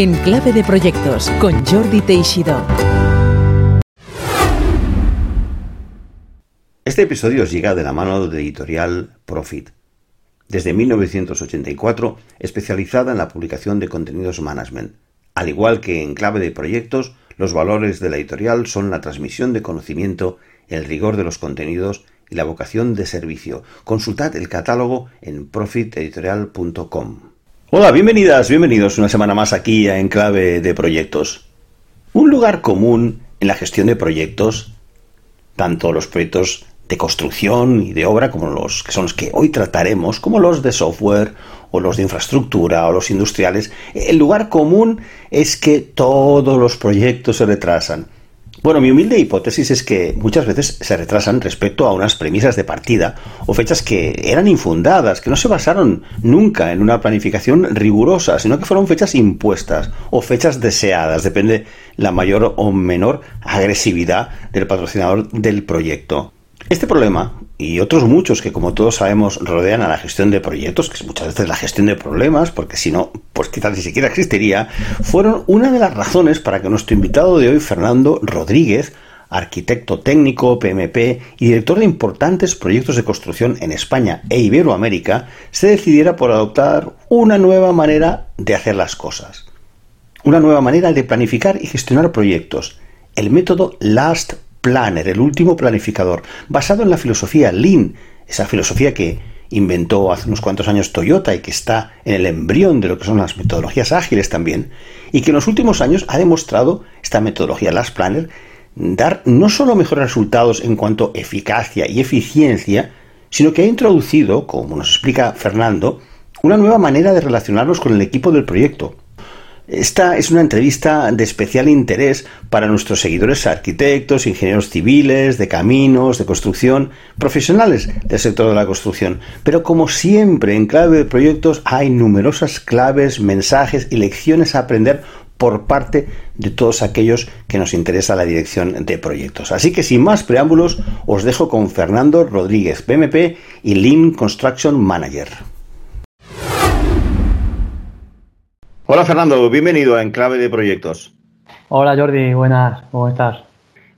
En clave de proyectos con Jordi Teixidó. Este episodio os llega de la mano de editorial Profit. Desde 1984, especializada en la publicación de contenidos management. Al igual que en clave de proyectos, los valores de la editorial son la transmisión de conocimiento, el rigor de los contenidos y la vocación de servicio. Consultad el catálogo en profiteditorial.com. Hola, bienvenidas, bienvenidos una semana más aquí a Enclave de Proyectos. Un lugar común en la gestión de proyectos, tanto los proyectos de construcción y de obra como los que son los que hoy trataremos, como los de software o los de infraestructura o los industriales, el lugar común es que todos los proyectos se retrasan. Bueno, mi humilde hipótesis es que muchas veces se retrasan respecto a unas premisas de partida o fechas que eran infundadas, que no se basaron nunca en una planificación rigurosa, sino que fueron fechas impuestas o fechas deseadas, depende la mayor o menor agresividad del patrocinador del proyecto. Este problema y otros muchos que como todos sabemos rodean a la gestión de proyectos, que es muchas veces la gestión de problemas, porque si no, pues quizás ni siquiera existiría, fueron una de las razones para que nuestro invitado de hoy, Fernando Rodríguez, arquitecto técnico, PMP y director de importantes proyectos de construcción en España e Iberoamérica, se decidiera por adoptar una nueva manera de hacer las cosas. Una nueva manera de planificar y gestionar proyectos, el método Last Planner, el último planificador, basado en la filosofía Lean, esa filosofía que inventó hace unos cuantos años Toyota y que está en el embrión de lo que son las metodologías ágiles también, y que en los últimos años ha demostrado esta metodología Last Planner dar no solo mejores resultados en cuanto a eficacia y eficiencia, sino que ha introducido, como nos explica Fernando, una nueva manera de relacionarnos con el equipo del proyecto, esta es una entrevista de especial interés para nuestros seguidores arquitectos, ingenieros civiles, de caminos, de construcción, profesionales del sector de la construcción. Pero como siempre en clave de proyectos hay numerosas claves, mensajes y lecciones a aprender por parte de todos aquellos que nos interesa la dirección de proyectos. Así que sin más preámbulos, os dejo con Fernando Rodríguez, PMP y Lean Construction Manager. Hola Fernando, bienvenido a Enclave de Proyectos. Hola Jordi, buenas, ¿cómo estás?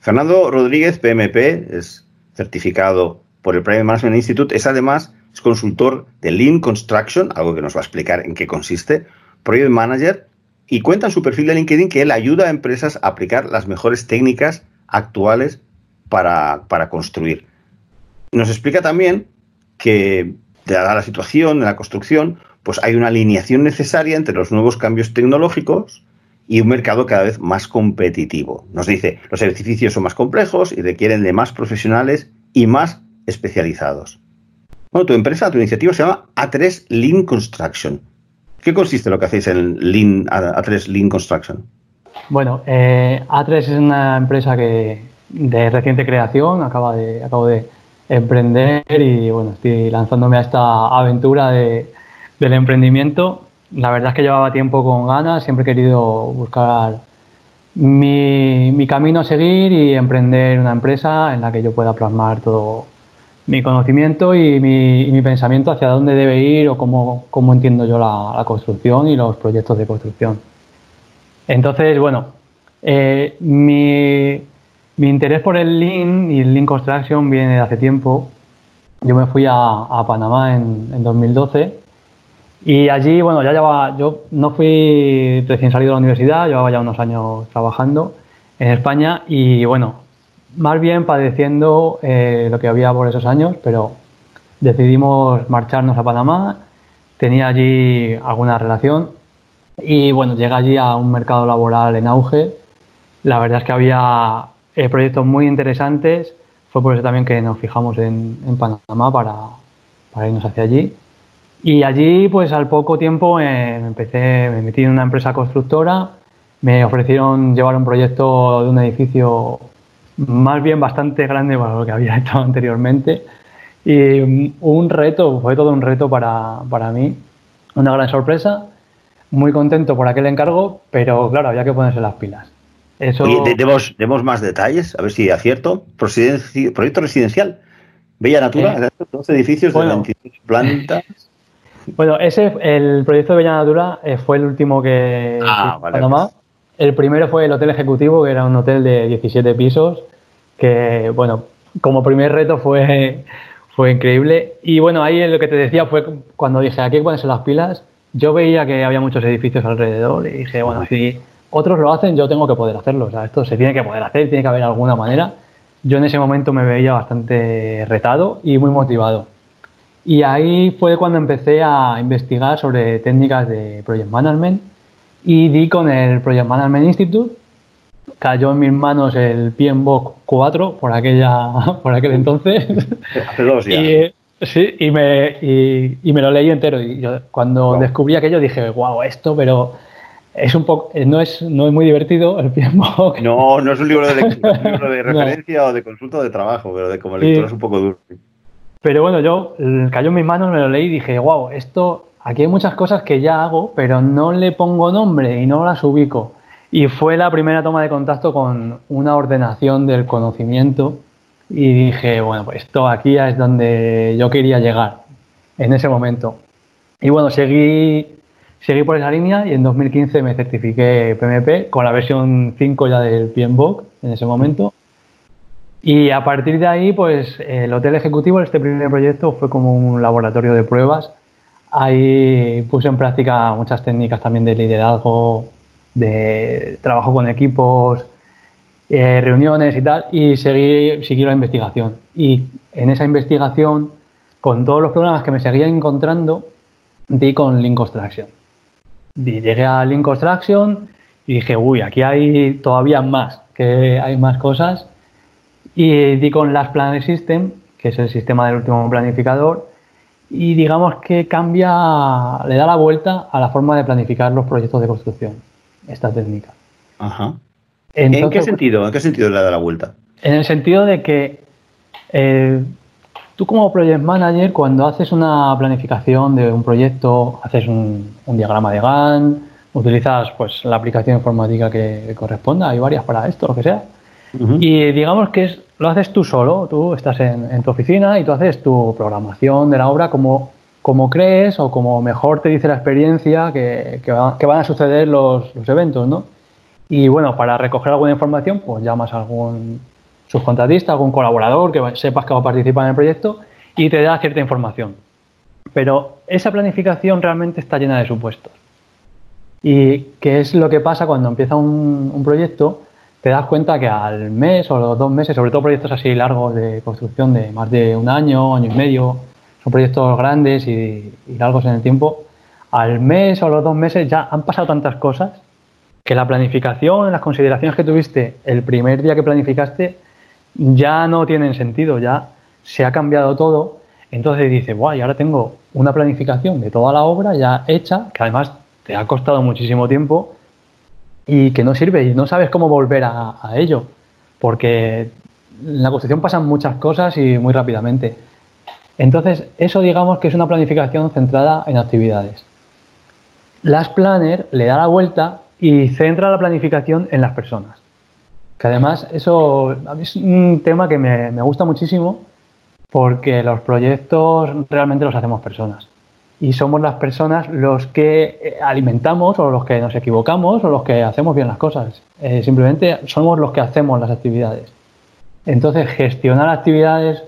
Fernando Rodríguez, PMP, es certificado por el Private Management Institute, es además es consultor de Lean Construction, algo que nos va a explicar en qué consiste, Project Manager, y cuenta en su perfil de LinkedIn que él ayuda a empresas a aplicar las mejores técnicas actuales para, para construir. Nos explica también que, dada la situación de la construcción, pues hay una alineación necesaria entre los nuevos cambios tecnológicos y un mercado cada vez más competitivo. Nos dice, los edificios son más complejos y requieren de más profesionales y más especializados. Bueno, tu empresa, tu iniciativa se llama A3 Lean Construction. ¿Qué consiste lo que hacéis en Lean, A3 Lean Construction? Bueno, eh, A3 es una empresa que de reciente creación, acaba de, acabo de emprender y bueno, estoy lanzándome a esta aventura de, del emprendimiento, la verdad es que llevaba tiempo con ganas, siempre he querido buscar mi, camino a seguir y emprender una empresa en la que yo pueda plasmar todo mi conocimiento y mi, pensamiento hacia dónde debe ir o cómo, cómo entiendo yo la, construcción y los proyectos de construcción. Entonces, bueno, eh, mi, interés por el Lean y el Lean Construction viene de hace tiempo. Yo me fui a, Panamá en, en 2012 y allí, bueno, ya llevaba, yo no fui recién salido de la universidad, llevaba ya unos años trabajando en España y bueno, más bien padeciendo eh, lo que había por esos años, pero decidimos marcharnos a Panamá, tenía allí alguna relación y bueno, llegué allí a un mercado laboral en auge. La verdad es que había eh, proyectos muy interesantes, fue por eso también que nos fijamos en, en Panamá para, para irnos hacia allí. Y allí, pues al poco tiempo me empecé, me metí en una empresa constructora, me ofrecieron llevar un proyecto de un edificio más bien bastante grande para lo que había hecho anteriormente. Y un reto, fue todo un reto para, para mí, una gran sorpresa, muy contento por aquel encargo, pero claro, había que ponerse las pilas. Eso... Oye, demos, más detalles, a ver si acierto. Proyecto residencial, Bella Natura, 12 eh, edificios de 25 plantas. Bueno, ese, el proyecto de Bella eh, fue el último que... Ah, vale. El primero fue el Hotel Ejecutivo, que era un hotel de 17 pisos, que, bueno, como primer reto fue, fue increíble. Y bueno, ahí lo que te decía fue cuando dije, aquí hay ponerse las pilas, yo veía que había muchos edificios alrededor y dije, bueno, si otros lo hacen, yo tengo que poder hacerlo. O sea, esto se tiene que poder hacer, tiene que haber alguna manera. Yo en ese momento me veía bastante retado y muy motivado. Y ahí fue cuando empecé a investigar sobre técnicas de Project Management y di con el Project Management Institute. Cayó en mis manos el PMBOK 4 por, aquella, por aquel entonces. Hace dos ya. Y, sí, y me, y, me lo leí entero. Y yo, cuando descubrí aquello dije, wow, esto, pero es un poco, no es, no es muy divertido el PMBOK. No, no es un libro de, libro de referencia o de consulta o de trabajo, pero de como lectura es un poco duro. Pero bueno, yo cayó en mis manos, me lo leí y dije, wow, esto, aquí hay muchas cosas que ya hago, pero no le pongo nombre y no las ubico. Y fue la primera toma de contacto con una ordenación del conocimiento y dije, bueno, pues esto aquí es donde yo quería llegar en ese momento. Y bueno, seguí, seguí por esa línea y en 2015 me certifiqué PMP con la versión 5 ya del PMBOK en ese momento. Y a partir de ahí, pues el Hotel Ejecutivo, este primer proyecto, fue como un laboratorio de pruebas. Ahí puse en práctica muchas técnicas también de liderazgo, de trabajo con equipos, eh, reuniones y tal, y seguí, seguí la investigación. Y en esa investigación, con todos los problemas que me seguía encontrando, di con Link Construction. llegué a Link Construction y dije, uy, aquí hay todavía más, que hay más cosas y di con Last Planner System, que es el sistema del último planificador, y digamos que cambia, le da la vuelta a la forma de planificar los proyectos de construcción, esta técnica. Ajá. ¿En qué sentido? ¿En qué sentido le da la vuelta? En el sentido de que eh, tú como project manager, cuando haces una planificación de un proyecto, haces un, diagrama de Gantt, utilizas pues la aplicación informática que corresponda, hay varias para esto, lo que sea. Y digamos que es, lo haces tú solo, tú estás en, tu oficina y tú haces tu programación de la obra como, como crees o como mejor te dice la experiencia que, que, van a suceder los, los, eventos, ¿no? Y bueno, para recoger alguna información, pues llamas a algún subcontratista, algún colaborador que sepas que va a participar en el proyecto y te da cierta información. Pero esa planificación realmente está llena de supuestos. ¿Y qué es lo que pasa cuando empieza un, un proyecto? Te das cuenta que al mes o los dos meses, sobre todo proyectos así largos de construcción de más de un año, año y medio, son proyectos grandes y, largos en el tiempo, al mes o los dos meses ya han pasado tantas cosas que la planificación, las consideraciones que tuviste el primer día que planificaste ya no tienen sentido, ya se ha cambiado todo. Entonces dices, guay, ahora tengo una planificación de toda la obra ya hecha, que además te ha costado muchísimo tiempo y que no sirve y no sabes cómo volver a, ello, porque en la construcción pasan muchas cosas y muy rápidamente. Entonces, eso digamos que es una planificación centrada en actividades. Las Planner le da la vuelta y centra la planificación en las personas. Que además eso es un tema que me, me gusta muchísimo porque los proyectos realmente los hacemos personas y somos las personas los que eh, alimentamos o los que nos equivocamos o los que hacemos bien las cosas. Eh, simplemente somos los que hacemos las actividades. Entonces, gestionar actividades,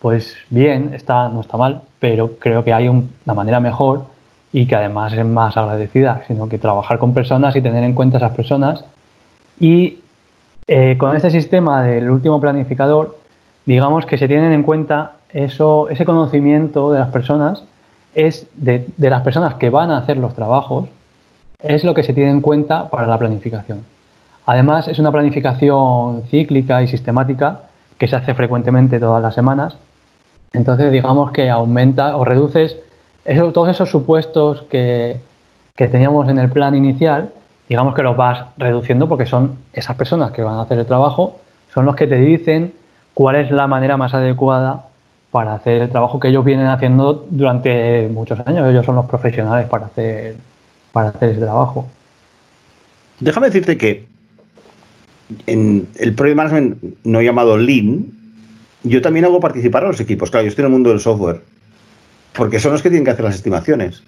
pues bien, está, no está mal, pero creo que hay una manera mejor y que además es más agradecida, sino que trabajar con personas y tener en cuenta esas personas. Y eh, con este sistema del último planificador, digamos que se tienen en cuenta eso, ese conocimiento de las personas es de, las personas que van a hacer los trabajos, es lo que se tiene en cuenta para la planificación. Además, es una planificación cíclica y sistemática que se hace frecuentemente todas las semanas. Entonces, digamos que aumenta o reduces todos esos supuestos que, que teníamos en el plan inicial, digamos que los vas reduciendo porque son esas personas que van a hacer el trabajo, son los que te dicen cuál es la manera más adecuada para hacer el trabajo que ellos vienen haciendo durante muchos años. Ellos son los profesionales para hacer, para hacer ese trabajo. Déjame decirte que en el Project Management no llamado Lean, yo también hago participar a los equipos. Claro, yo estoy en el mundo del software. porque son los que tienen que hacer las estimaciones.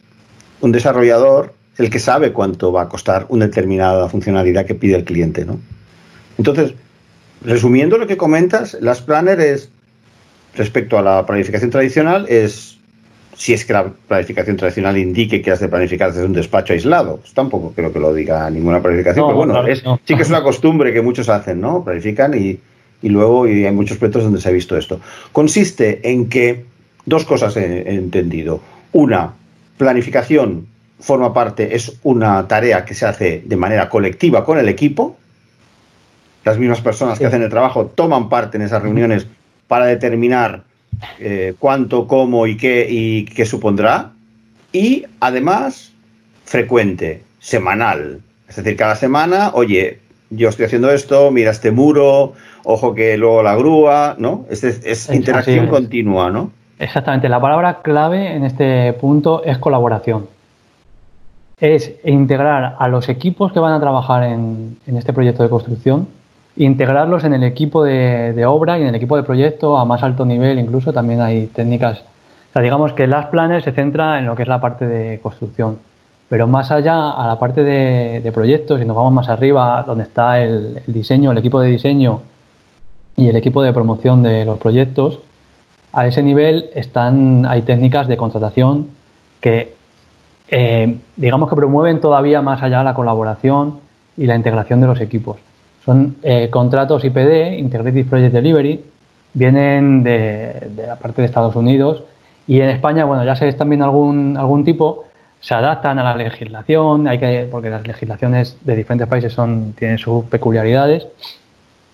Un desarrollador es el que sabe cuánto va a costar una determinada funcionalidad que pide el cliente, ¿no? Entonces, resumiendo lo que comentas, las planner es, respecto a la planificación tradicional, es si es que la planificación tradicional indique que has de planificar desde un despacho aislado. Pues tampoco creo que lo diga ninguna planificación, pero bueno, sí que es una costumbre que muchos hacen, ¿no? Planifican y, y luego y hay muchos proyectos donde se ha visto esto. Consiste en que dos cosas he entendido. Una, planificación forma parte, es una tarea que se hace de manera colectiva con el equipo, las mismas personas que hacen el trabajo toman parte en esas reuniones para determinar eh, cuánto, cómo y qué, y qué supondrá. Y además, frecuente, semanal. Es decir, cada semana, oye, yo estoy haciendo esto, mira este muro, ojo que luego la grúa, ¿no? Es, es interacción continua, ¿no? Exactamente. La palabra clave en este punto es colaboración. Es integrar a los equipos que van a trabajar en este proyecto de construcción integrarlos en el equipo de, obra y en el equipo de proyecto a más alto nivel, incluso también hay técnicas. Digamos que las planes se centra en lo que es la parte de construcción, pero más allá a la parte de, proyectos, y nos vamos más arriba, donde está el, diseño, el equipo de diseño y el equipo de promoción de los proyectos, a ese nivel están, hay técnicas de contratación que, eh, digamos que promueven todavía más allá la colaboración y la integración de los equipos. Son eh, contratos IPD, Integrated Project Delivery, vienen de, la parte de Estados Unidos y en España, bueno, ya se están viendo algún, algún tipo, se adaptan a la legislación, hay que, porque las legislaciones de diferentes países son, tienen sus peculiaridades,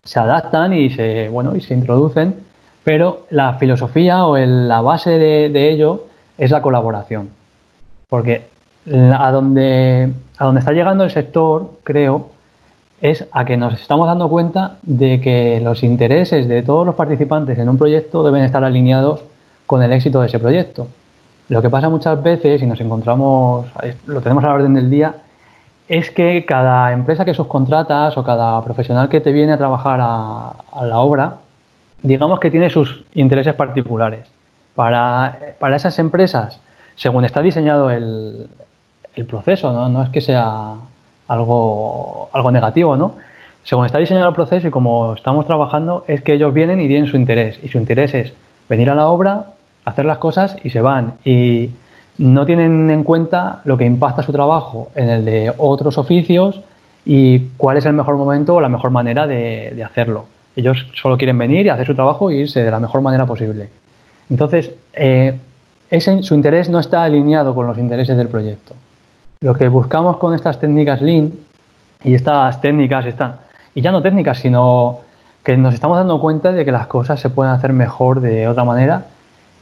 se adaptan y se, bueno, y se introducen, pero la filosofía o la base de, de, ello es la colaboración. Porque a donde, a donde está llegando el sector, creo, es a que nos estamos dando cuenta de que los intereses de todos los participantes en un proyecto deben estar alineados con el éxito de ese proyecto. Lo que pasa muchas veces, y nos encontramos, lo tenemos a la orden del día, es que cada empresa que subcontratas o cada profesional que te viene a trabajar a, la obra, digamos que tiene sus intereses particulares. Para, esas empresas, según está diseñado el, el proceso, ¿no? no es que sea algo, algo negativo, ¿no? Según está diseñado el proceso y como estamos trabajando, es que ellos vienen y tienen su interés. Y su interés es venir a la obra, hacer las cosas y se van. Y no tienen en cuenta lo que impacta su trabajo en el de otros oficios y cuál es el mejor momento o la mejor manera de, hacerlo. Ellos solo quieren venir y hacer su trabajo e irse de la mejor manera posible. Entonces, eh, ese, su interés no está alineado con los intereses del proyecto. Lo que buscamos con estas técnicas Lean y estas técnicas están, y ya no técnicas, sino que nos estamos dando cuenta de que las cosas se pueden hacer mejor de otra manera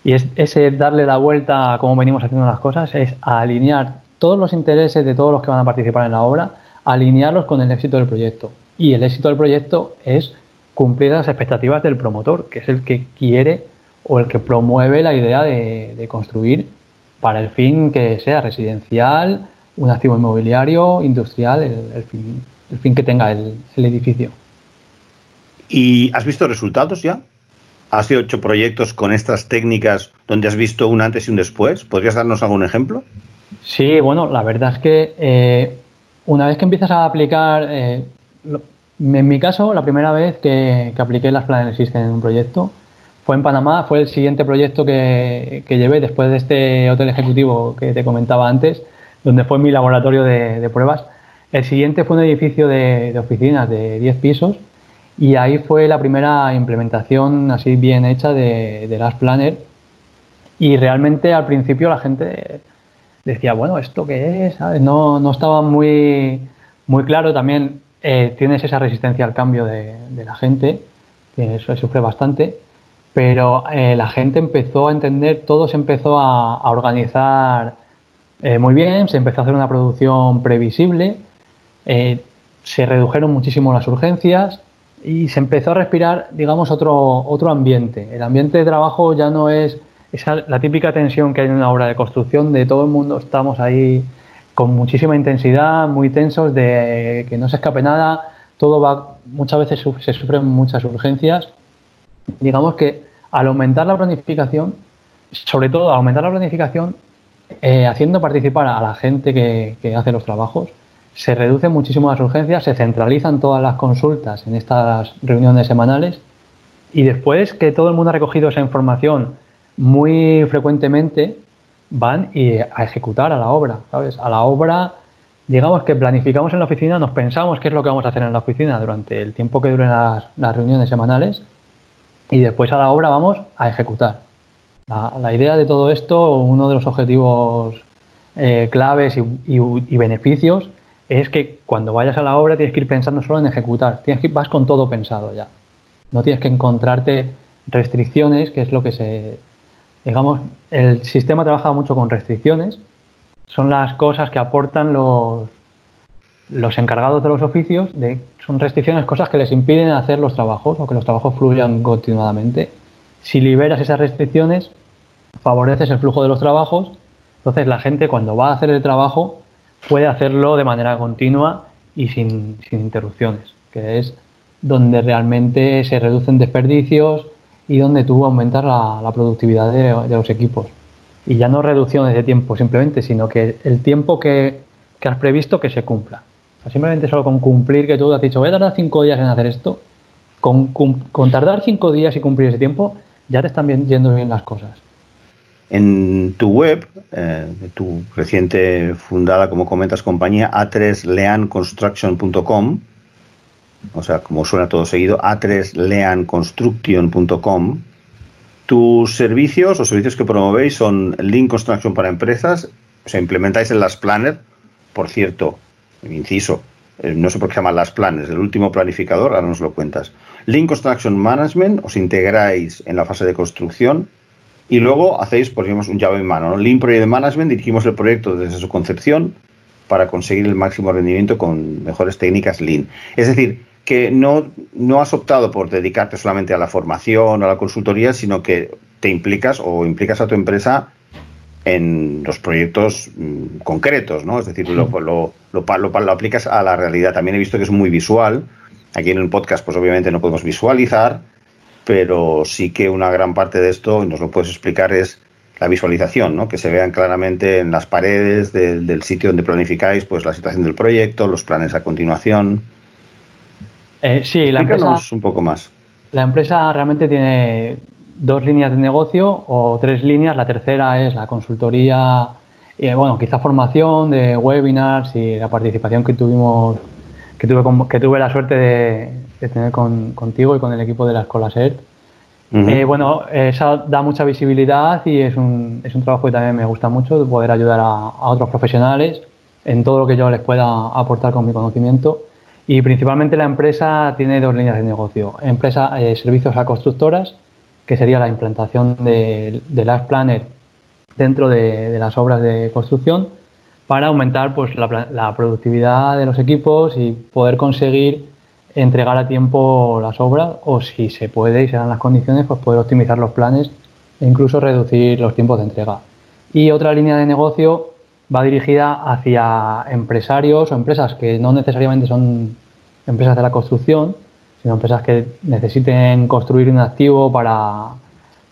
y es ese darle la vuelta a cómo venimos haciendo las cosas es alinear todos los intereses de todos los que van a participar en la obra, alinearlos con el éxito del proyecto. Y el éxito del proyecto es cumplir las expectativas del promotor, que es el que quiere o el que promueve la idea de construir para el fin que sea residencial, un activo inmobiliario, industrial, el, fin, que tenga el, edificio. ¿Y has visto resultados ya? ¿Has hecho proyectos con estas técnicas donde has visto un antes y un después? ¿Podrías darnos algún ejemplo? Sí, bueno, la verdad es que eh, una vez que empiezas a aplicar, eh, en mi caso, la primera vez que, apliqué las Planner System en un proyecto fue en Panamá, fue el siguiente proyecto que, que llevé después de este hotel ejecutivo que te comentaba antes donde fue mi laboratorio de, pruebas. El siguiente fue un edificio de, oficinas de 10 pisos y ahí fue la primera implementación así bien hecha de, de Last Planner y realmente al principio la gente decía, bueno, ¿esto qué es? No, no estaba muy, muy claro. También eh, tienes esa resistencia al cambio de, la gente, que eso sufre bastante, pero eh, la gente empezó a entender, todo se empezó a organizar eh, muy bien, se empezó a hacer una producción previsible, eh, se redujeron muchísimo las urgencias y se empezó a respirar, digamos, otro, otro ambiente. El ambiente de trabajo ya no es esa, la típica tensión que hay en una obra de construcción, de todo el mundo estamos ahí con muchísima intensidad, muy tensos, de que no se escape nada, todo va, muchas veces se sufren muchas urgencias. Digamos que al aumentar la planificación, sobre todo, aumentar la planificación, eh, haciendo participar a la gente que, hace los trabajos, se reducen muchísimo las urgencias, se centralizan todas las consultas en estas reuniones semanales y después que todo el mundo ha recogido esa información muy frecuentemente, van y a ejecutar a la obra, ¿sabes? A la obra, digamos que planificamos en la oficina, nos pensamos qué es lo que vamos a hacer en la oficina durante el tiempo que duren las, reuniones semanales y después a la obra vamos a ejecutar. La, idea de todo esto, uno de los objetivos eh, claves y, beneficios es que cuando vayas a la obra tienes que ir pensando solo en ejecutar, tienes que vas con todo pensado ya. No tienes que encontrarte restricciones, que es lo que se digamos, el sistema trabaja mucho con restricciones. Son las cosas que aportan los, los encargados de los oficios. Son restricciones, cosas que les impiden hacer los trabajos o que los trabajos fluyan continuadamente. Si liberas esas restricciones, favoreces el flujo de los trabajos. Entonces la gente cuando va a hacer el trabajo puede hacerlo de manera continua y sin, sin interrupciones, que es donde realmente se reducen desperdicios, y donde tú aumentas la, productividad de, los equipos. Y ya no reducciones de tiempo simplemente, sino que el tiempo que, has previsto que se cumpla. simplemente solo con cumplir que tú has dicho, voy a tardar cinco días en hacer esto, con, tardar cinco días y cumplir ese tiempo, ya te están yendo bien las cosas. En tu web, eh, tu reciente fundada, como comentas, compañía a3leanconstruction.com, o sea, como suena todo seguido, a3leanconstruction.com. Tus servicios o servicios que promovéis son Lean Construction para empresas, o sea, implementáis en las Planner, por cierto, inciso, eh, no sé por qué llaman las Planners, el último planificador, ahora nos lo cuentas. Lean Construction Management, os integráis en la fase de construcción y luego hacéis, por ejemplo, un llave en mano. Lean Project Management, dirigimos el proyecto desde su concepción para conseguir el máximo rendimiento con mejores técnicas Lean. Es decir, que no, no has optado por dedicarte solamente a la formación o a la consultoría, sino que te implicas o implicas a tu empresa en los proyectos mm, concretos, ¿no? Es decir, lo, lo, lo, lo, aplicas a la realidad. También he visto que es muy visual. Aquí en el podcast, pues obviamente no podemos visualizar, pero sí que una gran parte de esto, y nos lo puedes explicar, es la visualización, ¿no? Que se vean claramente en las paredes del, del sitio donde planificáis, pues la situación del proyecto, los planes a continuación. Eh, sí, la empresa, un poco más. La empresa realmente tiene dos líneas de negocio o tres líneas. La tercera es la consultoría, y bueno, quizá formación de webinars y la participación que tuvimos, que tuve, que tuve la suerte de, tener contigo y con el equipo de la Escuela SERT. Eh, bueno, esa da mucha visibilidad y es un, es un trabajo que también me gusta mucho, de poder ayudar a, a otros profesionales en todo lo que yo les pueda aportar con mi conocimiento. Y principalmente la empresa tiene dos líneas de negocio. Empresa, eh, servicios a constructoras, que sería la implantación de, de Last Planner dentro de, las obras de construcción para aumentar pues, la, productividad de los equipos y poder conseguir entregar a tiempo las obras o si se puede y se dan las condiciones, pues poder optimizar los planes e incluso reducir los tiempos de entrega. Y otra línea de negocio va dirigida hacia empresarios o empresas que no necesariamente son empresas de la construcción, sino empresas que necesiten construir un activo para,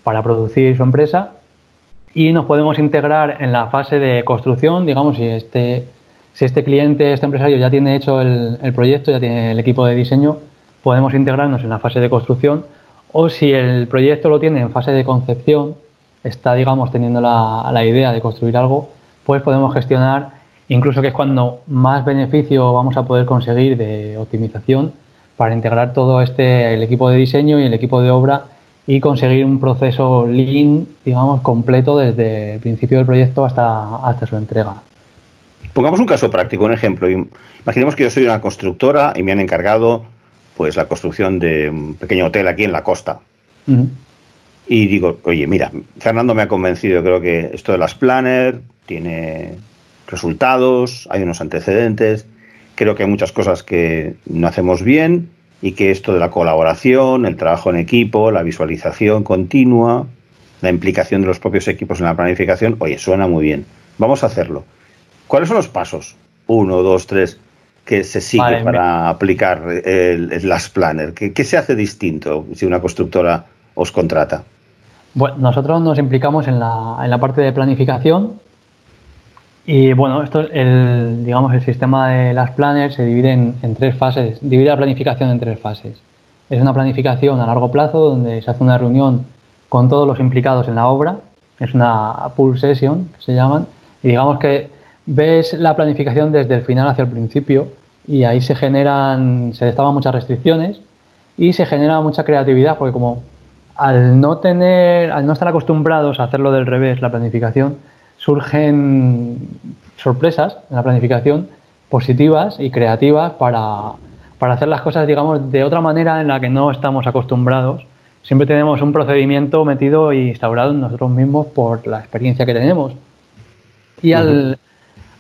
para producir su empresa. Y nos podemos integrar en la fase de construcción, digamos, si este, si este cliente, este empresario ya tiene hecho el, el, proyecto, ya tiene el equipo de diseño, podemos integrarnos en la fase de construcción. O si el proyecto lo tiene en fase de concepción, está, digamos, teniendo la, la idea de construir algo, pues podemos gestionar, incluso que es cuando más beneficio vamos a poder conseguir de optimización para integrar todo este, el equipo de diseño y el equipo de obra y conseguir un proceso lean, digamos, completo desde el principio del proyecto hasta, hasta su entrega. Pongamos un caso práctico, un ejemplo. Imaginemos que yo soy una constructora y me han encargado pues la construcción de un pequeño hotel aquí en la costa. Y digo, oye, mira, Fernando me ha convencido, creo que esto de las planner, tiene resultados, hay unos antecedentes. Creo que hay muchas cosas que no hacemos bien y que esto de la colaboración, el trabajo en equipo, la visualización continua, la implicación de los propios equipos en la planificación, oye, suena muy bien. Vamos a hacerlo. ¿Cuáles son los pasos? Uno, dos, tres, que se sigue para aplicar el, Last Planner. ¿Qué se hace distinto si una constructora os contrata? Bueno, nosotros nos implicamos en la, en la parte de planificación y bueno, esto el, digamos, el sistema de las planners se divide en, tres fases, divide la planificación en tres fases. Es una planificación a largo plazo donde se hace una reunión con todos los implicados en la obra, es una pool session que se llaman, y digamos que ves la planificación desde el final hacia el principio y ahí se generan, se destapan muchas restricciones y se genera mucha creatividad porque como al no tener, al no estar acostumbrados a hacerlo del revés, la planificación, surgen sorpresas en la planificación positivas y creativas para, para hacer las cosas, digamos, de otra manera en la que no estamos acostumbrados. Siempre tenemos un procedimiento metido y instaurado en nosotros mismos por la experiencia que tenemos. Y al,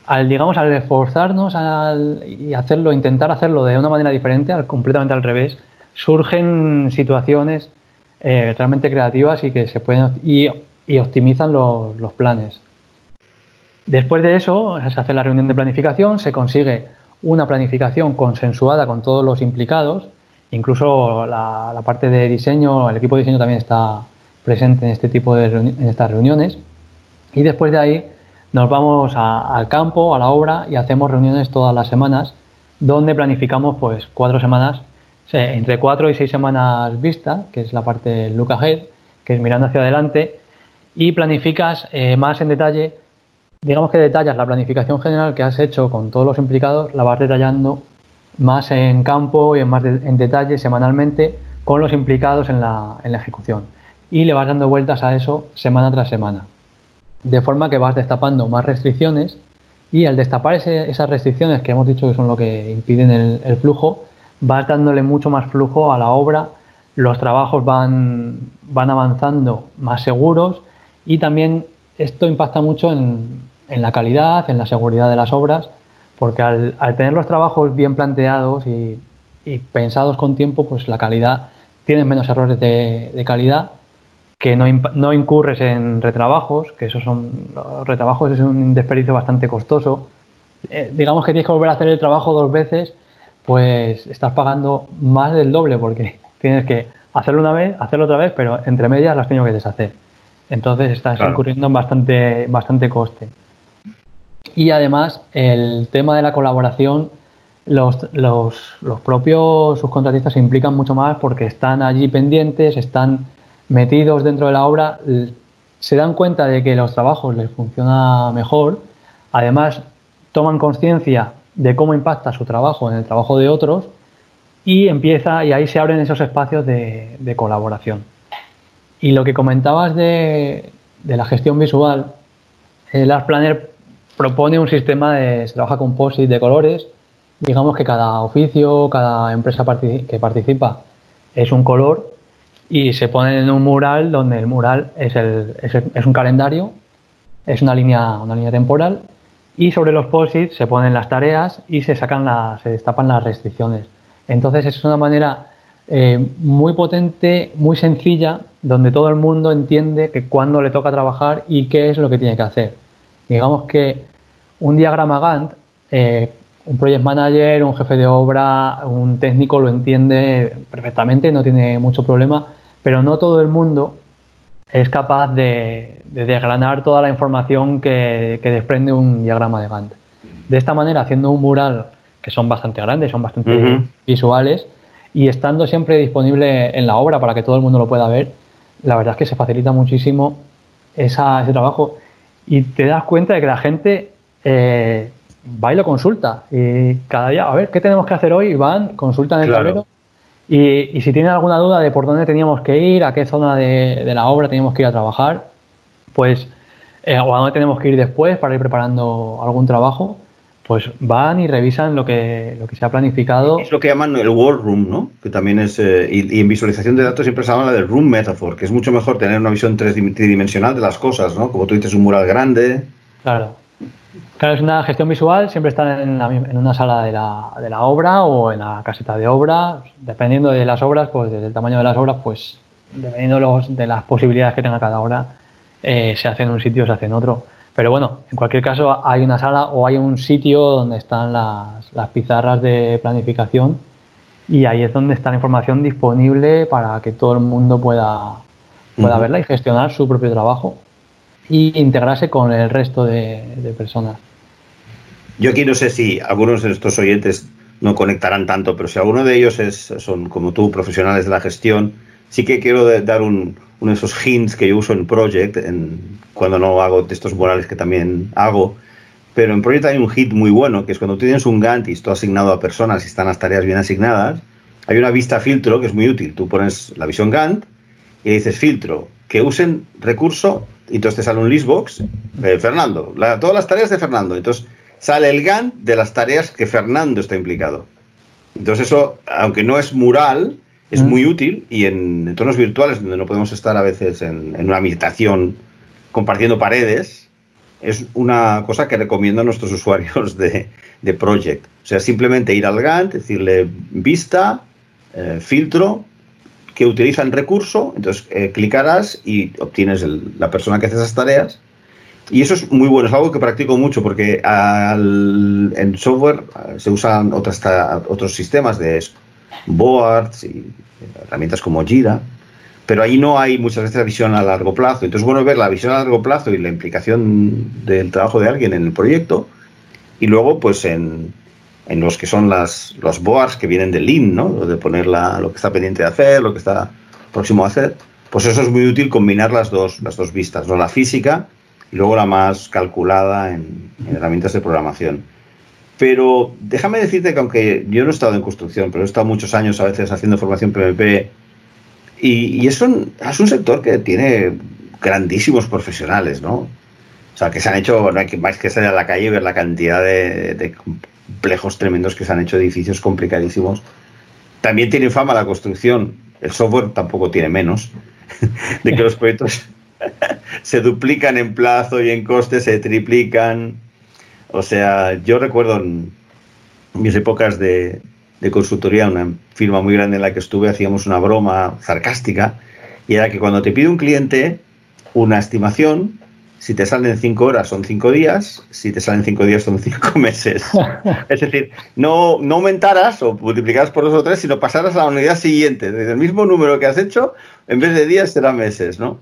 al digamos, al esforzarnos al, y hacerlo, intentar hacerlo de una manera diferente, al, completamente al revés, surgen situaciones eh, realmente creativas y que se pueden y, y optimizan los, los planes. Después de eso, se hace la reunión de planificación, se consigue una planificación consensuada con todos los implicados, incluso la, parte de diseño, el equipo de diseño también está presente en este tipo de en estas reuniones. Y después de ahí nos vamos al campo, a la obra y hacemos reuniones todas las semanas, donde planificamos pues cuatro semanas, entre cuatro y seis semanas vista, que es la parte look ahead, que es mirando hacia adelante, y planificas eh, más en detalle digamos que detallas la planificación general que has hecho con todos los implicados, la vas detallando más en campo y en más en detalle semanalmente con los implicados en la, en la ejecución. Y le vas dando vueltas a eso semana tras semana. De forma que vas destapando más restricciones y al destapar esas restricciones que hemos dicho que son lo que impiden el, el flujo, vas dándole mucho más flujo a la obra, los trabajos van, van avanzando más seguros y también esto impacta mucho en, la calidad, en la seguridad de las obras, porque al, tener los trabajos bien planteados y, pensados con tiempo, pues la calidad, tienes menos errores de, calidad, que no, incurres en retrabajos, que esos son, los retrabajos es un desperdicio bastante costoso. Eh, digamos que tienes que volver a hacer el trabajo dos veces, pues estás pagando más del doble, porque tienes que hacerlo una vez, hacerlo otra vez, pero entre medias las tengo que deshacer. Entonces estás incurriendo en bastante, bastante coste. Y además, el tema de la colaboración, los, propios subcontratistas se implican mucho más porque están allí pendientes, están metidos dentro de la obra, se dan cuenta de que los trabajos les funciona mejor, además toman conciencia de cómo impacta su trabajo en el trabajo de otros y empieza y ahí se abren esos espacios de colaboración. Y lo que comentabas de, la gestión visual, el Art Planner propone un sistema de, se trabaja con POSIT de colores, digamos que cada oficio, cada empresa que participa es un color y se pone en un mural donde el mural es, el, es, un calendario, es una línea, una línea temporal y sobre los POSIT se ponen las tareas y se sacan se destapan las restricciones. Entonces es una manera eh, muy potente, muy sencilla, donde todo el mundo entiende que cuándo le toca trabajar y qué es lo que tiene que hacer. Digamos que un diagrama Gantt, eh, un project manager, un jefe de obra, un técnico lo entiende perfectamente, no tiene mucho problema, pero no todo el mundo es capaz de, desgranar toda la información que, desprende un diagrama de Gantt. De esta manera, haciendo un mural, que son bastante grandes, son bastante visuales, y estando siempre disponible en la obra para que todo el mundo lo pueda ver, la verdad es que se facilita muchísimo esa, ese trabajo y te das cuenta de que la gente eh, va y lo consulta. Y cada día, a ver, ¿qué tenemos que hacer hoy? Van, consultan el tablero. Y, y, si tienen alguna duda de por dónde teníamos que ir, a qué zona de, de la obra teníamos que ir a trabajar, pues eh, o a dónde tenemos que ir después para ir preparando algún trabajo, pues van y revisan lo que, lo que se ha planificado. Es lo que llaman el War Room, ¿no? Que también es. Eh, y, en visualización de datos siempre se habla del Room Metaphor, que es mucho mejor tener una visión tridimensional de las cosas, ¿no? Como tú dices, un mural grande. Claro. Claro, es una gestión visual, siempre está en, en una sala de la, de la, obra o en la caseta de obra. Dependiendo de las obras, pues del tamaño de las obras, pues dependiendo los, de las posibilidades que tenga cada obra, eh, se hace en un sitio o se hace en otro. Pero bueno, en cualquier caso hay una sala o hay un sitio donde están las, pizarras de planificación y ahí es donde está la información disponible para que todo el mundo pueda, pueda verla y gestionar su propio trabajo y integrarse con el resto de, personas. Yo aquí no sé si algunos de estos oyentes no conectarán tanto, pero si alguno de ellos es, son como tú, profesionales de la gestión, sí que quiero dar un, uno de esos hints que yo uso en Project, en, cuando no hago textos morales que también hago, pero en Project hay un hit muy bueno, que es cuando tienes un Gantt y está asignado a personas y están las tareas bien asignadas, hay una vista filtro que es muy útil. Tú pones la visión Gantt y dices filtro, que usen recurso, y entonces te sale un listbox, eh, Fernando, todas las tareas de Fernando. Entonces sale el Gantt de las tareas que Fernando está implicado. Entonces eso, aunque no es mural, es muy útil y en entornos virtuales donde no podemos estar a veces en, una habitación compartiendo paredes, es una cosa que recomiendo a nuestros usuarios de, de Project. O sea, simplemente ir al Gantt, decirle vista, eh, filtro, que utilizan recurso, entonces eh, clicarás y obtienes la persona que hace esas tareas. Y eso es muy bueno, es algo que practico mucho porque en software eh, se usan otras, otros sistemas de boards y herramientas como Jira, pero ahí no hay muchas veces la visión a largo plazo. Entonces, bueno, ver la visión a largo plazo y la implicación del trabajo de alguien en el proyecto. Y luego, pues en, en los que son las, los boards que vienen del Lean, ¿no? de poner lo que está pendiente de hacer, lo que está próximo a hacer. Pues eso es muy útil combinar las dos, las dos vistas, ¿no? la física y luego la más calculada en herramientas de programación. Pero déjame decirte que aunque yo no he estado en construcción, pero he estado muchos años a veces haciendo formación PMP, y, es, un, es un sector que tiene grandísimos profesionales, ¿no? O sea, que se han hecho, no hay más que salir a la calle y ver la cantidad de, complejos tremendos que se han hecho, edificios complicadísimos. También tiene fama la construcción, el software tampoco tiene menos, de que los proyectos se duplican en plazo y en coste, se triplican. O sea, yo recuerdo en mis épocas de, consultoría, una firma muy grande en la que estuve, hacíamos una broma sarcástica y era que cuando te pide un cliente una estimación, si te salen cinco horas son cinco días, si te salen cinco días son cinco meses. es decir, no, no aumentaras o multiplicaras por dos o tres, sino pasaras a la unidad siguiente. Desde el mismo número que has hecho, en vez de días será meses, ¿no?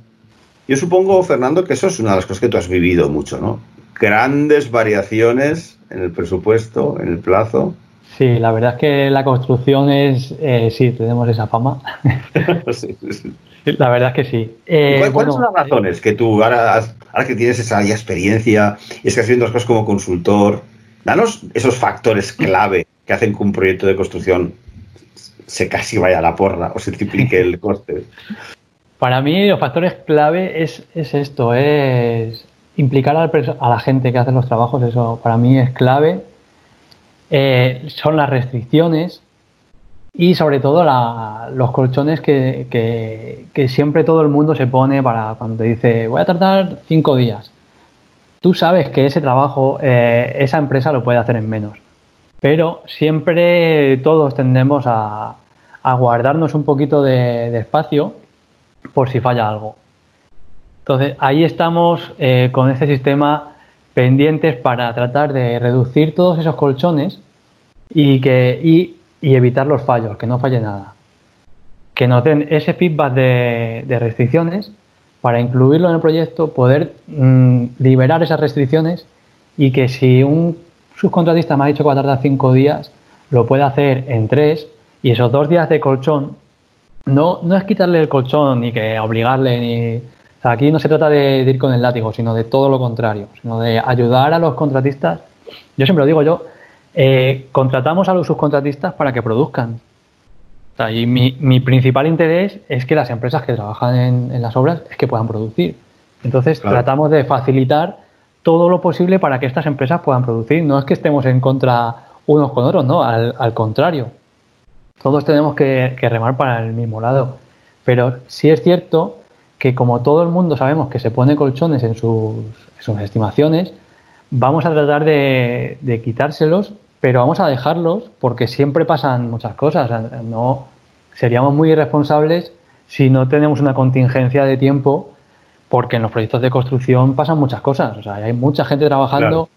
Yo supongo, Fernando, que eso es una de las cosas que tú has vivido mucho, ¿no? Grandes variaciones en el presupuesto, en el plazo. Sí, la verdad es que la construcción es, eh, sí, tenemos esa fama. La verdad es que sí. Eh, ¿Cuáles son las razones que tú, ahora, ahora que tienes esa experiencia y estás haciendo las cosas como consultor, danos esos factores clave que hacen que un proyecto de construcción se casi vaya a la porra o se triplique el coste? Para mí los factores clave es, es esto, es implicar a la gente que hace los trabajos, eso para mí es clave. Eh, son las restricciones y sobre todo los colchones que, siempre todo el mundo se pone para cuando te dice voy a tardar cinco días. Tú sabes que ese trabajo, eh, esa empresa lo puede hacer en menos. Pero siempre todos tendemos a, guardarnos un poquito de espacio por si falla algo. Entonces, ahí estamos eh, con este sistema pendientes para tratar de reducir todos esos colchones y, que, y, evitar los fallos, que no falle nada. Que nos den ese feedback de, restricciones para incluirlo en el proyecto, poder mm, liberar esas restricciones y que si un subcontratista me ha dicho que va a tardar cinco días, lo pueda hacer en tres y esos dos días de colchón, no, no es quitarle el colchón ni que obligarle ni aquí no se trata de, ir con el látigo, sino de todo lo contrario, sino de ayudar a los contratistas. Yo siempre lo digo yo, eh, contratamos a los subcontratistas para que produzcan. y mi, principal interés es que las empresas que trabajan en, las obras es que puedan producir. Entonces tratamos de facilitar todo lo posible para que estas empresas puedan producir. No es que estemos en contra unos con otros, no, al, contrario. Todos tenemos que, que remar para el mismo lado. Pero sí es cierto que como todo el mundo sabemos que se pone colchones en sus, estimaciones, vamos a tratar de, quitárselos, pero vamos a dejarlos porque siempre pasan muchas cosas. No seríamos muy irresponsables si no tenemos una contingencia de tiempo, porque en los proyectos de construcción pasan muchas cosas. O sea, hay mucha gente trabajando,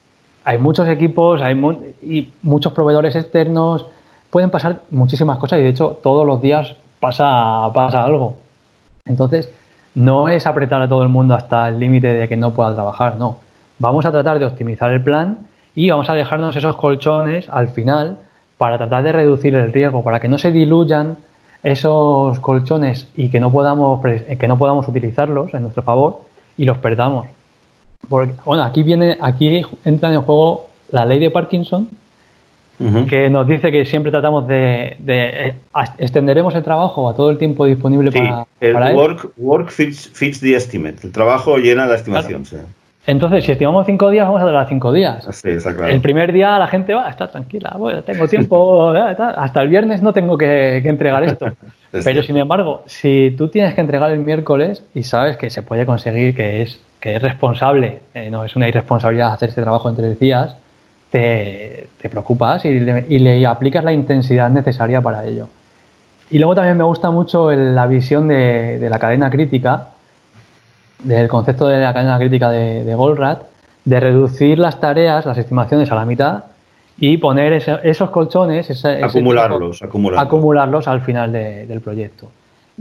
hay muchos equipos, hay y muchos proveedores externos. Pueden pasar muchísimas cosas y de hecho todos los días pasa, pasa algo. Entonces, no es apretar a todo el mundo hasta el límite de que no pueda trabajar, no. Vamos a tratar de optimizar el plan y vamos a dejarnos esos colchones al final para tratar de reducir el riesgo, para que no se diluyan esos colchones y que no podamos, que no podamos utilizarlos en nuestro favor y los perdamos. Porque, bueno, aquí viene, aquí entra en juego la ley de Parkinson, que nos dice que siempre tratamos de, eh, extenderemos el trabajo a todo el tiempo disponible para, el work, Work fits, the estimate. El trabajo llena la estimación. Entonces, si estimamos cinco días, vamos a durar cinco días. Sí, está claro. El primer día la gente va, está tranquila, bueno, tengo tiempo, hasta el viernes no tengo que, entregar esto. Pero sin embargo, si tú tienes que entregar el miércoles y sabes que se puede conseguir, que es, que es responsable, eh, no es una irresponsabilidad hacer este trabajo en tres días, te, preocupas y le, aplicas la intensidad necesaria para ello. Y luego también me gusta mucho la visión de, la cadena crítica, del concepto de la cadena crítica de, de Goldratt, de reducir las tareas, las estimaciones a la mitad y poner esos colchones, acumularlos, acumularlos, al final del proyecto.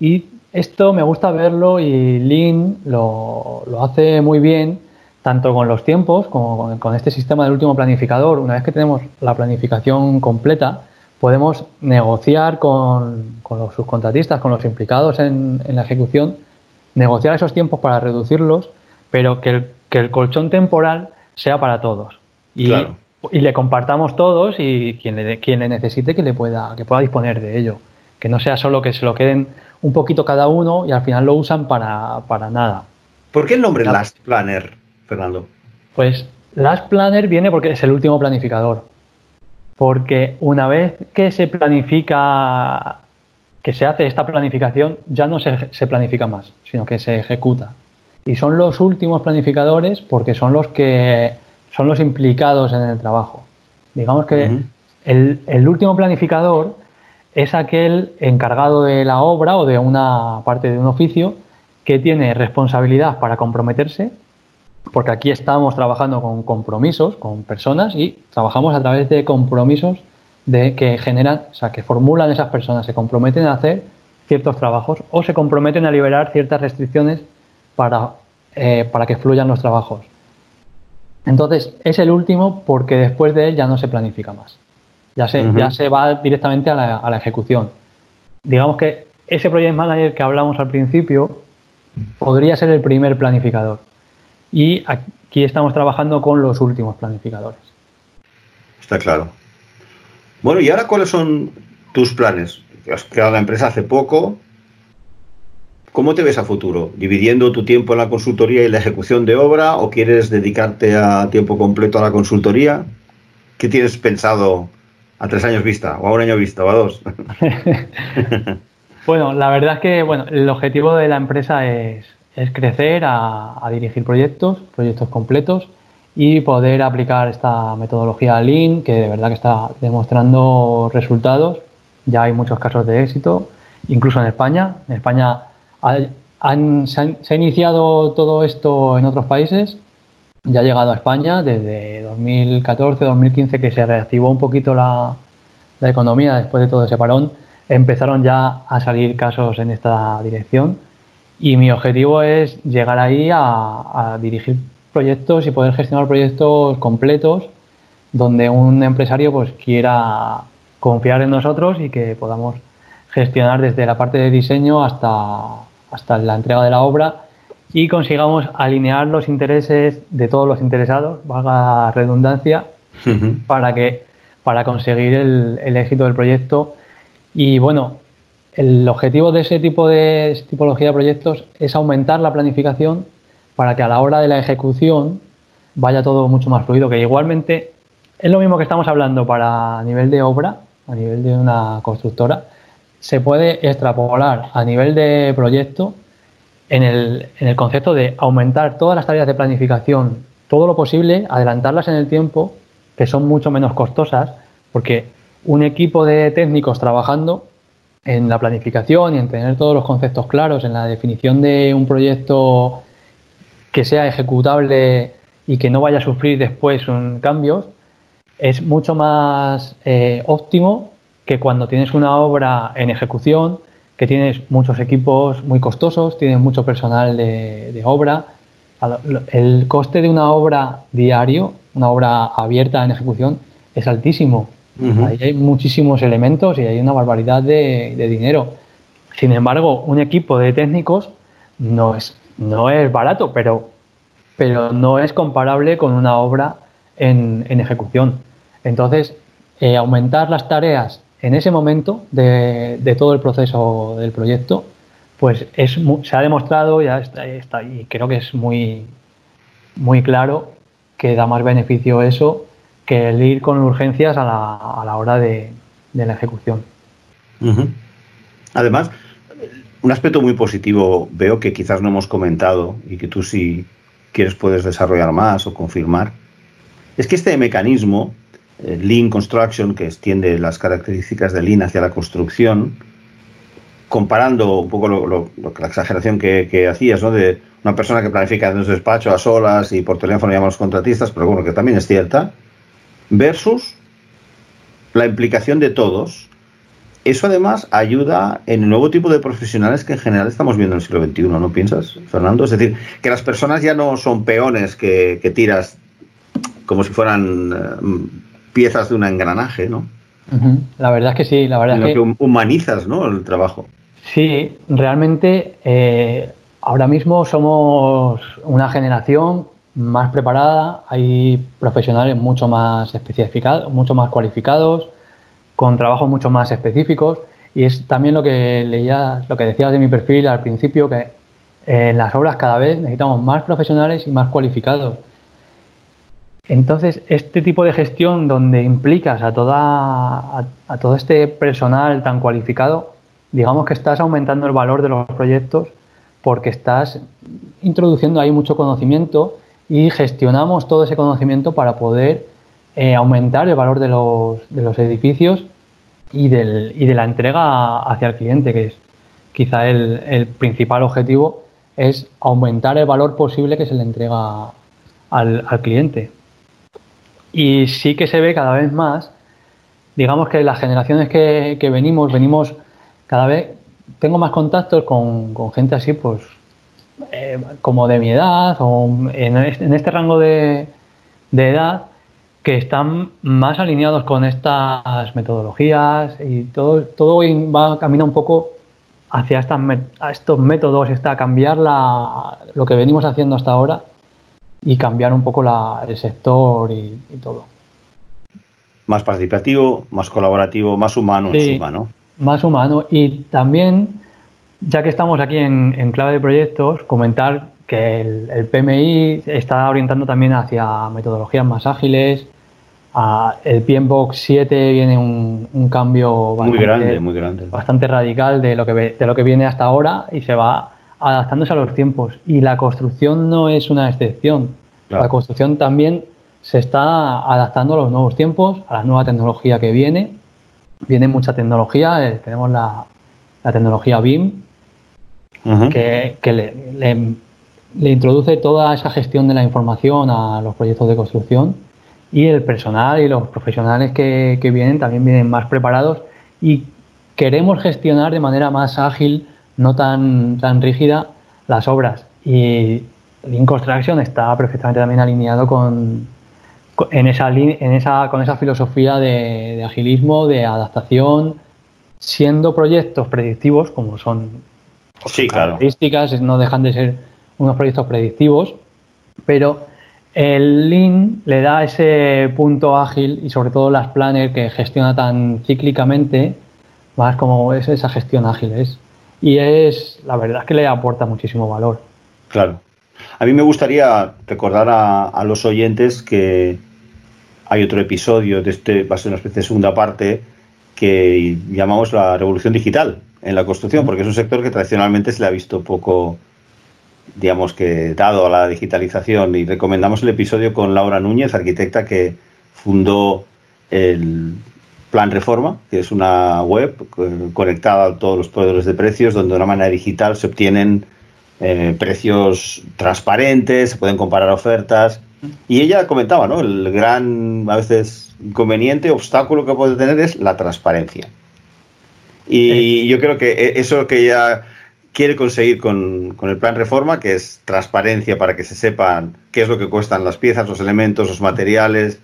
Y esto me gusta verlo y Lean lo, lo hace muy bien tanto con los tiempos como con, este sistema del último planificador, una vez que tenemos la planificación completa, podemos negociar con, los subcontratistas, con los implicados en, la ejecución, negociar esos tiempos para reducirlos, pero que el, colchón temporal sea para todos. Y, y, le compartamos todos y quien le, quien le necesite que, le pueda, que pueda disponer de ello. Que no sea solo que se lo queden un poquito cada uno y al final lo usan para, nada. ¿Por qué el nombre Last Planner? Fernando? Pues Last Planner viene porque es el último planificador. Porque una vez que se planifica, que se hace esta planificación, ya no se, planifica más, sino que se ejecuta. Y son los últimos planificadores porque son los que son los implicados en el trabajo. Digamos que el, el último planificador es aquel encargado de la obra o de una parte de un oficio que tiene responsabilidad para comprometerse porque aquí estamos trabajando con compromisos, con personas y trabajamos a través de compromisos de que generan, o sea, que formulan esas personas, se comprometen a hacer ciertos trabajos o se comprometen a liberar ciertas restricciones para, eh, para que fluyan los trabajos. Entonces, es el último porque después de él ya no se planifica más. Ya se, ya se va directamente a la, a la ejecución. Digamos que ese project manager que hablamos al principio podría ser el primer planificador y aquí estamos trabajando con los últimos planificadores. Está claro. Bueno, ¿y ahora cuáles son tus planes? Has creado la empresa hace poco. ¿Cómo te ves a futuro? ¿Dividiendo tu tiempo en la consultoría y la ejecución de obra o quieres dedicarte a tiempo completo a la consultoría? ¿Qué tienes pensado a tres años vista o a un año vista o a dos? bueno, la verdad es que bueno, el objetivo de la empresa es es crecer a, dirigir proyectos, proyectos completos y poder aplicar esta metodología Lean que de verdad que está demostrando resultados. Ya hay muchos casos de éxito, incluso en España. En España se, ha, iniciado todo esto en otros países, ya ha llegado a España desde 2014-2015 que se reactivó un poquito la, la economía después de todo ese parón. Empezaron ya a salir casos en esta dirección y mi objetivo es llegar ahí a, dirigir proyectos y poder gestionar proyectos completos donde un empresario pues quiera confiar en nosotros y que podamos gestionar desde la parte de diseño hasta, hasta la entrega de la obra y consigamos alinear los intereses de todos los interesados, valga la redundancia, para que para conseguir el, el éxito del proyecto. Y bueno, el objetivo de ese tipo de tipología de proyectos es aumentar la planificación para que a la hora de la ejecución vaya todo mucho más fluido, que igualmente es lo mismo que estamos hablando para a nivel de obra, a nivel de una constructora, se puede extrapolar a nivel de proyecto en el, en el concepto de aumentar todas las tareas de planificación, todo lo posible, adelantarlas en el tiempo, que son mucho menos costosas, porque un equipo de técnicos trabajando en la planificación y en tener todos los conceptos claros, en la definición de un proyecto que sea ejecutable y que no vaya a sufrir después un cambios, es mucho más eh, óptimo que cuando tienes una obra en ejecución que tienes muchos equipos muy costosos, tienes mucho personal de, obra. El coste de una obra diario, una obra abierta en ejecución, es altísimo. Ahí hay muchísimos elementos y hay una barbaridad de, dinero. Sin embargo, un equipo de técnicos no es, no es barato, pero, pero no es comparable con una obra en, ejecución. Entonces, eh, aumentar las tareas en ese momento de, todo el proceso del proyecto, pues es, se ha demostrado, ya está, y creo que es muy, muy claro que da más beneficio eso que el ir con urgencias a la, a la hora de, la ejecución. Además, un aspecto muy positivo veo que quizás no hemos comentado y que tú si quieres puedes desarrollar más o confirmar, es que este mecanismo Lean Construction, que extiende las características de Lean hacia la construcción, comparando un poco lo, la exageración que, hacías, ¿no? De una persona que planifica en su despacho a solas y por teléfono llama a los contratistas, pero bueno, que también es cierta, versus la implicación de todos. Eso además ayuda en el nuevo tipo de profesionales que en general estamos viendo en el siglo XXI, ¿no piensas, Fernando? Es decir, que las personas ya no son peones que, tiras como si fueran eh, piezas de un engranaje, ¿no? La verdad es que sí, la verdad es que, humanizas, ¿no? El trabajo. Sí, realmente eh, ahora mismo somos una generación más preparada, hay profesionales mucho más especificados, mucho más cualificados, con trabajos mucho más específicos y es también lo que leías, lo que decías de mi perfil al principio que en las obras cada vez necesitamos más profesionales y más cualificados. Entonces, este tipo de gestión donde implicas a, toda, a, todo este personal tan cualificado, digamos que estás aumentando el valor de los proyectos porque estás introduciendo ahí mucho conocimiento y gestionamos todo ese conocimiento para poder eh, aumentar el valor de los, de los edificios y, del, y, de la entrega hacia el cliente, que es quizá el, el principal objetivo, es aumentar el valor posible que se le entrega al, al cliente. Y sí que se ve cada vez más, digamos que las generaciones que, venimos, venimos cada vez, tengo más contactos con, gente así, pues, eh, como de mi edad o en este, rango de, edad, que están más alineados con estas metodologías y todo, todo va camina un poco hacia estas, estos métodos, está cambiar la, lo que venimos haciendo hasta ahora y cambiar un poco el sector y, todo. Más participativo, más colaborativo, más humano encima, ¿no? Más humano y también, ya que estamos aquí en, clave de proyectos, comentar que el, PMI está orientando también hacia metodologías más ágiles. el PMBOK 7 viene un, cambio bastante, muy grande, muy grande. bastante radical de lo, que, de lo que viene hasta ahora y se va adaptándose a los tiempos. Y la construcción no es una excepción. La construcción también se está adaptando a los nuevos tiempos, a la nueva tecnología que viene. Viene mucha tecnología, eh, tenemos la, tecnología BIM, que, le, introduce toda esa gestión de la información a los proyectos de construcción y el personal y los profesionales que, que vienen también vienen más preparados y queremos gestionar de manera más ágil no tan, tan rígida las obras. Y Lean Construction está perfectamente también alineado con, en esa, en esa, con esa filosofía de, agilismo, de adaptación, siendo proyectos predictivos, como son sí, características, no dejan de ser unos proyectos predictivos, pero el Lean le da ese punto ágil y sobre todo las planners que gestiona tan cíclicamente, más como es esa gestión ágil, es y es, la verdad es que le aporta muchísimo valor. Claro. A mí me gustaría recordar a, los oyentes que hay otro episodio de este, va a ser una especie de segunda parte, que llamamos la revolución digital en la construcción, porque es un sector que tradicionalmente se le ha visto poco, digamos que dado a la digitalización. Y recomendamos el episodio con Laura Núñez, arquitecta que fundó el Plan Reforma, que es una web conectada a todos los proveedores de precios, donde de una manera digital se obtienen eh, precios transparentes, se pueden comparar ofertas. Y ella comentaba, ¿no? El gran, a veces, inconveniente, obstáculo que puede tener es la transparencia. Y yo creo que e, eso que ya quiere conseguir con, con, el plan reforma, que es transparencia para que se sepan qué es lo que cuestan las piezas, los elementos, los materiales.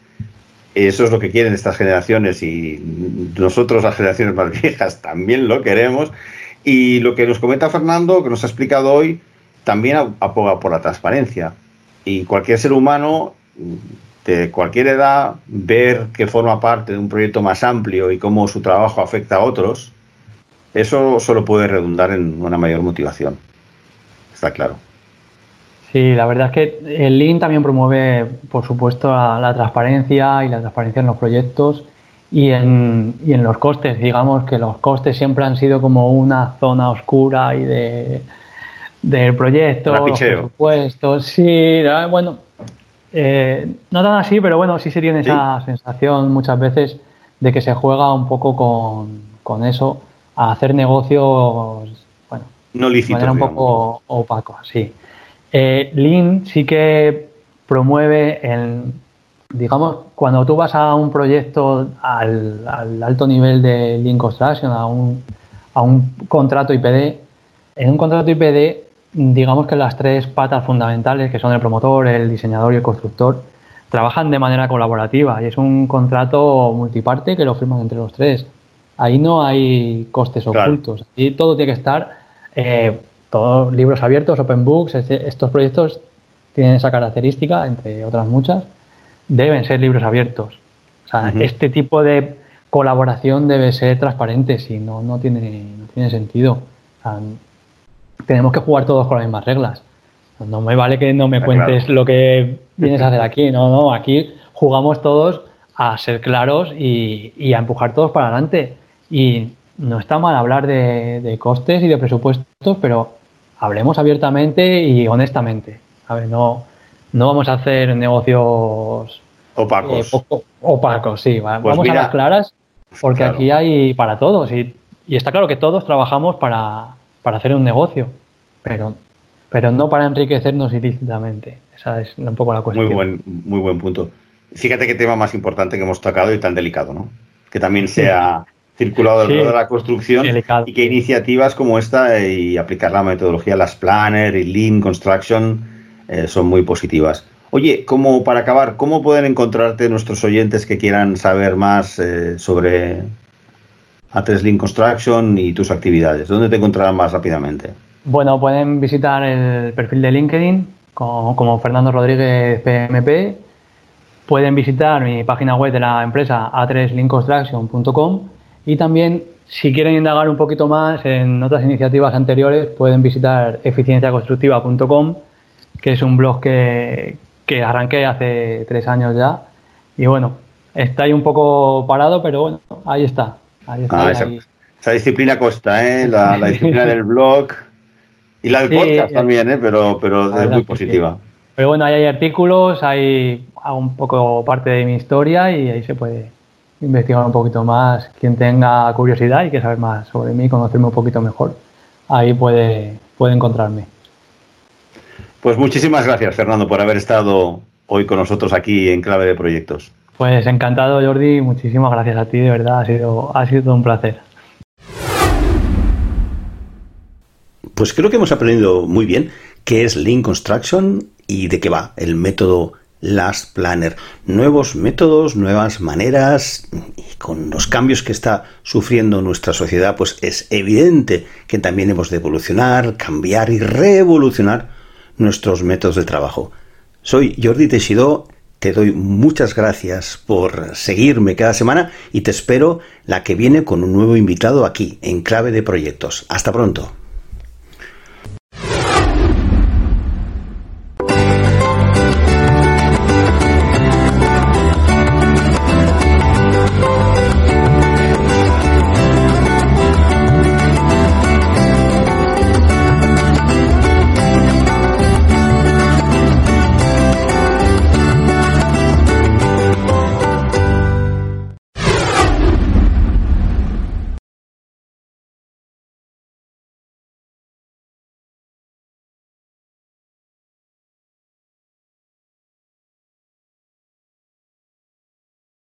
Eso es lo que quieren estas generaciones y nosotros, las generaciones más viejas, también lo queremos. Y lo que nos comenta Fernando, que nos ha explicado hoy, también aboga por la transparencia. Y cualquier ser humano de cualquier edad, ver que forma parte de un proyecto más amplio y cómo su trabajo afecta a otros, eso solo puede redundar en una mayor motivación. Está claro. Sí, la verdad es que el Lean también promueve, por supuesto, la, transparencia y la transparencia en los proyectos y en, y en los costes. Digamos que los costes siempre han sido como una zona oscura y de del proyecto, los presupuestos. Sí, bueno, eh, no tan así, pero bueno, sí se tiene esa sensación muchas veces de que se juega un poco con, con eso a hacer negocios, bueno, no lícitos, de manera un poco opaco, sí. Eh, Lean sí que promueve el, digamos, cuando tú vas a un proyecto al, alto nivel de Lean Construction, a un, a un contrato IPD, en un contrato IPD, digamos que las tres patas fundamentales, que son el promotor, el diseñador y el constructor, trabajan de manera colaborativa y es un contrato multiparte que lo firman entre los tres. Ahí no hay costes ocultos. y todo tiene que estar, eh, todos libros abiertos, open books. estos proyectos tienen esa característica, entre otras muchas, deben ser libros abiertos. O sea, este tipo de colaboración debe ser transparente, si no, no tiene, no tiene sentido. Tenemos que jugar todos con las mismas reglas. No me vale que no me cuentes lo que vienes a hacer aquí. No, no, aquí jugamos todos a ser claros y, y a empujar todos para adelante. Y no está mal hablar de, costes y de presupuestos, pero hablemos abiertamente y honestamente. A ver, no, no vamos a hacer negocios opacos. Eh, opacos, sí. Pues vamos a las claras porque aquí hay para todos y, está claro que todos trabajamos para, hacer un negocio, pero, pero no para enriquecernos ilícitamente. Esa es un poco la cuestión. Muy buen, muy buen punto. Fíjate qué tema más importante que hemos tocado y tan delicado, ¿no? Que también sea circulado dentro de la construcción y que iniciativas como esta y aplicar la metodología las Planner y Lean Construction eh, son muy positivas. Oye, como para acabar, ¿cómo pueden encontrarte nuestros oyentes que quieran saber más eh, sobre A3 Lean Construction y tus actividades? ¿Dónde te encontrarán más rápidamente? Bueno, pueden visitar el perfil de LinkedIn como, Fernando Rodríguez PMP. Pueden visitar mi página web de la empresa a3leanconstruction.com y también, si quieren indagar un poquito más en otras iniciativas anteriores, pueden visitar eficienciaconstructiva.com, que es un blog que, que arranqué hace tres años ya. Y bueno, está ahí un poco parado, pero bueno, ahí está. Ahí está ah, esa, disciplina costa, ¿eh? La, disciplina del blog y la del podcast eh, también, ¿eh? Pero, pero es muy positiva. Pero bueno, ahí hay artículos, hay un poco parte de mi historia y ahí se puede investigar un poquito más, quien tenga curiosidad y que saber más sobre mí, conocerme un poquito mejor, ahí puede, puede encontrarme. Pues muchísimas gracias, Fernando, por haber estado hoy con nosotros aquí en Clave de Proyectos. Pues encantado, Jordi, muchísimas gracias a ti, de verdad, ha sido, ha sido un placer. Pues creo que hemos aprendido muy bien qué es Lean Construction y de qué va el método Last Planner. Nuevos métodos, nuevas maneras y con los cambios que está sufriendo nuestra sociedad, pues es evidente que también hemos de evolucionar, cambiar y revolucionar nuestros métodos de trabajo. Soy Jordi Teixidó, te doy muchas gracias por seguirme cada semana y te espero la que viene con un nuevo invitado aquí en Clave de Proyectos. Hasta pronto.